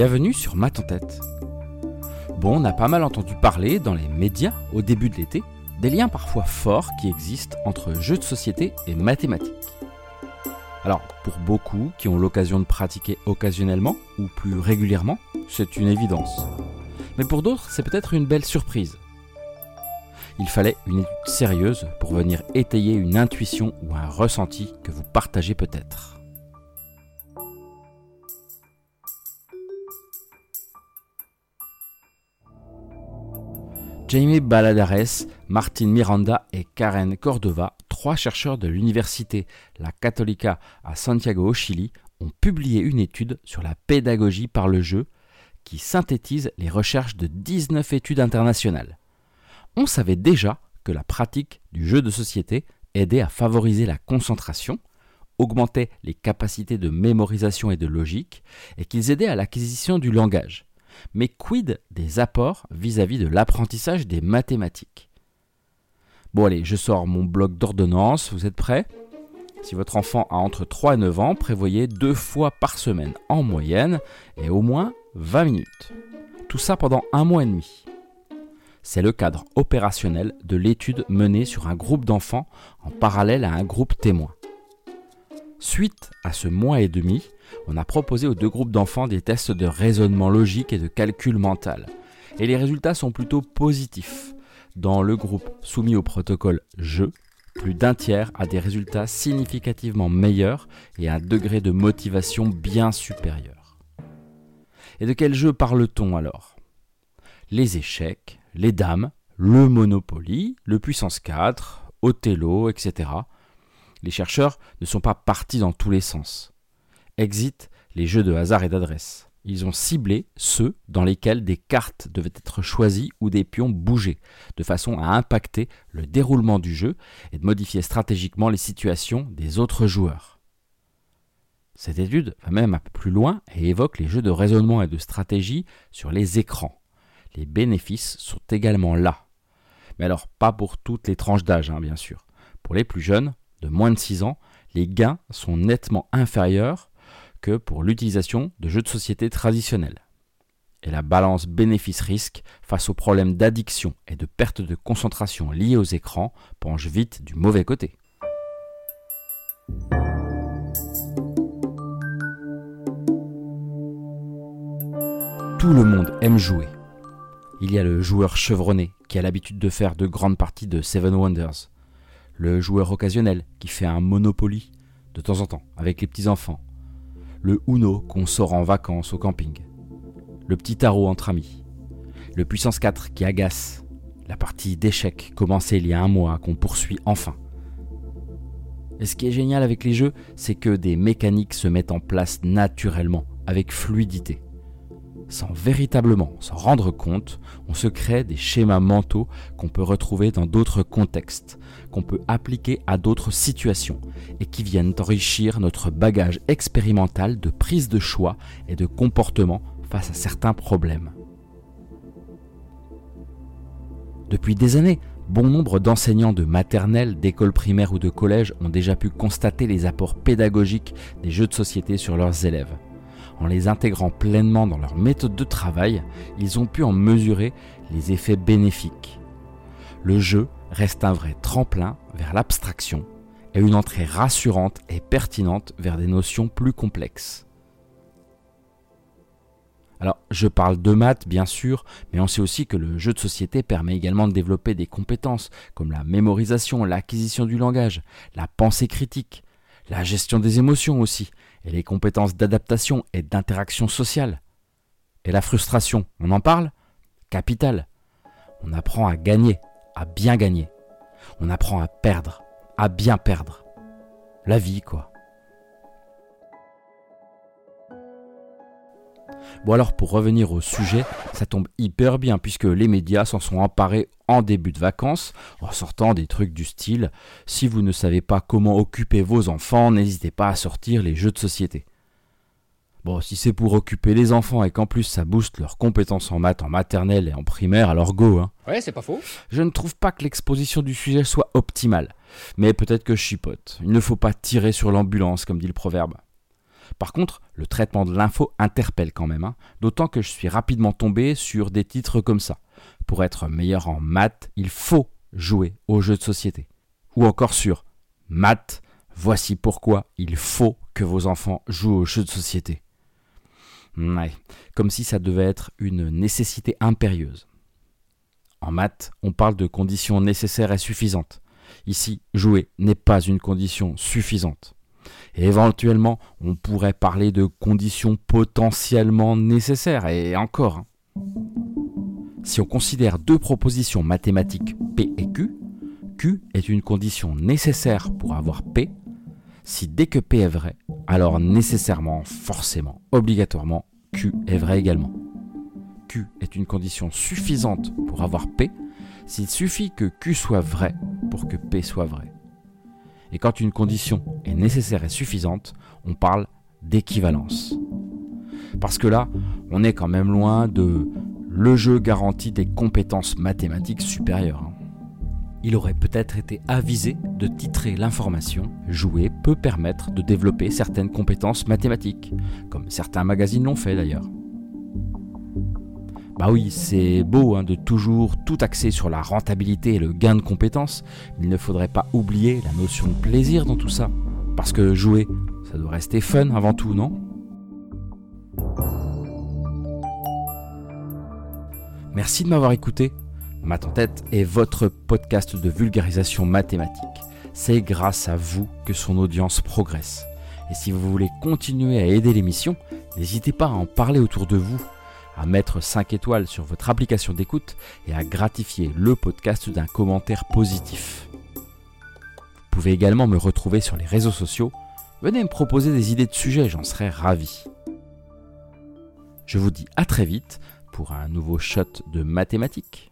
Bienvenue sur Math en tête. Bon, on a pas mal entendu parler dans les médias au début de l'été des liens parfois forts qui existent entre jeux de société et mathématiques. Alors, pour beaucoup qui ont l'occasion de pratiquer occasionnellement ou plus régulièrement, c'est une évidence. Mais pour d'autres, c'est peut-être une belle surprise. Il fallait une étude sérieuse pour venir étayer une intuition ou un ressenti que vous partagez peut-être. Jamie Baladares, Martin Miranda et Karen Cordova, trois chercheurs de l'université La Católica à Santiago au Chili, ont publié une étude sur la pédagogie par le jeu qui synthétise les recherches de 19 études internationales. On savait déjà que la pratique du jeu de société aidait à favoriser la concentration, augmentait les capacités de mémorisation et de logique, et qu'ils aidaient à l'acquisition du langage. Mais quid des apports vis-à-vis de l'apprentissage des mathématiques? Bon allez, je sors mon bloc d'ordonnance, vous êtes prêts? Si votre enfant a entre 3 et 9 ans, prévoyez deux fois par semaine en moyenne et au moins 20 minutes. Tout ça pendant un mois et demi. C'est le cadre opérationnel de l'étude menée sur un groupe d'enfants en parallèle à un groupe témoin. Suite à ce mois et demi, on a proposé aux deux groupes d'enfants des tests de raisonnement logique et de calcul mental. Et les résultats sont plutôt positifs. Dans le groupe soumis au protocole jeu, plus d'un tiers a des résultats significativement meilleurs et un degré de motivation bien supérieur. Et de quel jeu parle-t-on alors? Les échecs, les dames, le Monopoly, le Puissance 4, Othello, etc. Les chercheurs ne sont pas partis dans tous les sens. Exit les jeux de hasard et d'adresse. Ils ont ciblé ceux dans lesquels des cartes devaient être choisies ou des pions bougés, de façon à impacter le déroulement du jeu et de modifier stratégiquement les situations des autres joueurs. Cette étude va même un peu plus loin et évoque les jeux de raisonnement et de stratégie sur les écrans. Les bénéfices sont également là. Mais alors, pas pour toutes les tranches d'âge, hein, bien sûr. Pour les plus jeunes, de moins de 6 ans, les gains sont nettement inférieurs que pour l'utilisation de jeux de société traditionnels. Et la balance bénéfice-risque face aux problèmes d'addiction et de perte de concentration liés aux écrans penche vite du mauvais côté. Tout le monde aime jouer. Il y a le joueur chevronné qui a l'habitude de faire de grandes parties de Seven Wonders, le joueur occasionnel qui fait un Monopoly de temps en temps avec les petits-enfants, le Uno qu'on sort en vacances au camping, le petit tarot entre amis, le puissance 4 qui agace, la partie d'échecs commencée il y a un mois qu'on poursuit enfin. Et ce qui est génial avec les jeux, c'est que des mécaniques se mettent en place naturellement, avec fluidité sans véritablement s'en rendre compte, on se crée des schémas mentaux qu'on peut retrouver dans d'autres contextes, qu'on peut appliquer à d'autres situations et qui viennent enrichir notre bagage expérimental de prise de choix et de comportement face à certains problèmes. Depuis des années, bon nombre d'enseignants de maternelle, d'école primaire ou de collège ont déjà pu constater les apports pédagogiques des jeux de société sur leurs élèves en les intégrant pleinement dans leur méthode de travail, ils ont pu en mesurer les effets bénéfiques. Le jeu reste un vrai tremplin vers l'abstraction et une entrée rassurante et pertinente vers des notions plus complexes. Alors, je parle de maths, bien sûr, mais on sait aussi que le jeu de société permet également de développer des compétences comme la mémorisation, l'acquisition du langage, la pensée critique, la gestion des émotions aussi, et les compétences d'adaptation et d'interaction sociale. Et la frustration, on en parle? Capital. On apprend à gagner, à bien gagner. On apprend à perdre, à bien perdre. La vie, quoi. Bon alors pour revenir au sujet, ça tombe hyper bien puisque les médias s'en sont emparés en début de vacances en sortant des trucs du style si vous ne savez pas comment occuper vos enfants, n'hésitez pas à sortir les jeux de société. Bon, si c'est pour occuper les enfants et qu'en plus ça booste leurs compétences en maths en maternelle et en primaire, alors go hein. Ouais, c'est pas faux. Je ne trouve pas que l'exposition du sujet soit optimale, mais peut-être que je chipote. Il ne faut pas tirer sur l'ambulance comme dit le proverbe. Par contre, le traitement de l'info interpelle quand même, hein. d'autant que je suis rapidement tombé sur des titres comme ça. Pour être meilleur en maths, il faut jouer aux jeux de société. Ou encore sur maths, voici pourquoi il faut que vos enfants jouent aux jeux de société. Comme si ça devait être une nécessité impérieuse. En maths, on parle de conditions nécessaires et suffisantes. Ici, jouer n'est pas une condition suffisante. Éventuellement, on pourrait parler de conditions potentiellement nécessaires, et encore. Hein. Si on considère deux propositions mathématiques P et Q, Q est une condition nécessaire pour avoir P. Si dès que P est vrai, alors nécessairement, forcément, obligatoirement, Q est vrai également. Q est une condition suffisante pour avoir P s'il suffit que Q soit vrai pour que P soit vrai. Et quand une condition est nécessaire et suffisante, on parle d'équivalence. Parce que là, on est quand même loin de le jeu garantit des compétences mathématiques supérieures. Hein. Il aurait peut-être été avisé de titrer l'information Jouer peut permettre de développer certaines compétences mathématiques, comme certains magazines l'ont fait d'ailleurs. Bah oui, c'est beau hein, de toujours tout axer sur la rentabilité et le gain de compétences, il ne faudrait pas oublier la notion de plaisir dans tout ça. Parce que jouer, ça doit rester fun avant tout, non? Merci de m'avoir écouté. Math en tête est votre podcast de vulgarisation mathématique. C'est grâce à vous que son audience progresse. Et si vous voulez continuer à aider l'émission, n'hésitez pas à en parler autour de vous à mettre 5 étoiles sur votre application d'écoute et à gratifier le podcast d'un commentaire positif. Vous pouvez également me retrouver sur les réseaux sociaux. Venez me proposer des idées de sujets, j'en serais ravi. Je vous dis à très vite pour un nouveau shot de mathématiques.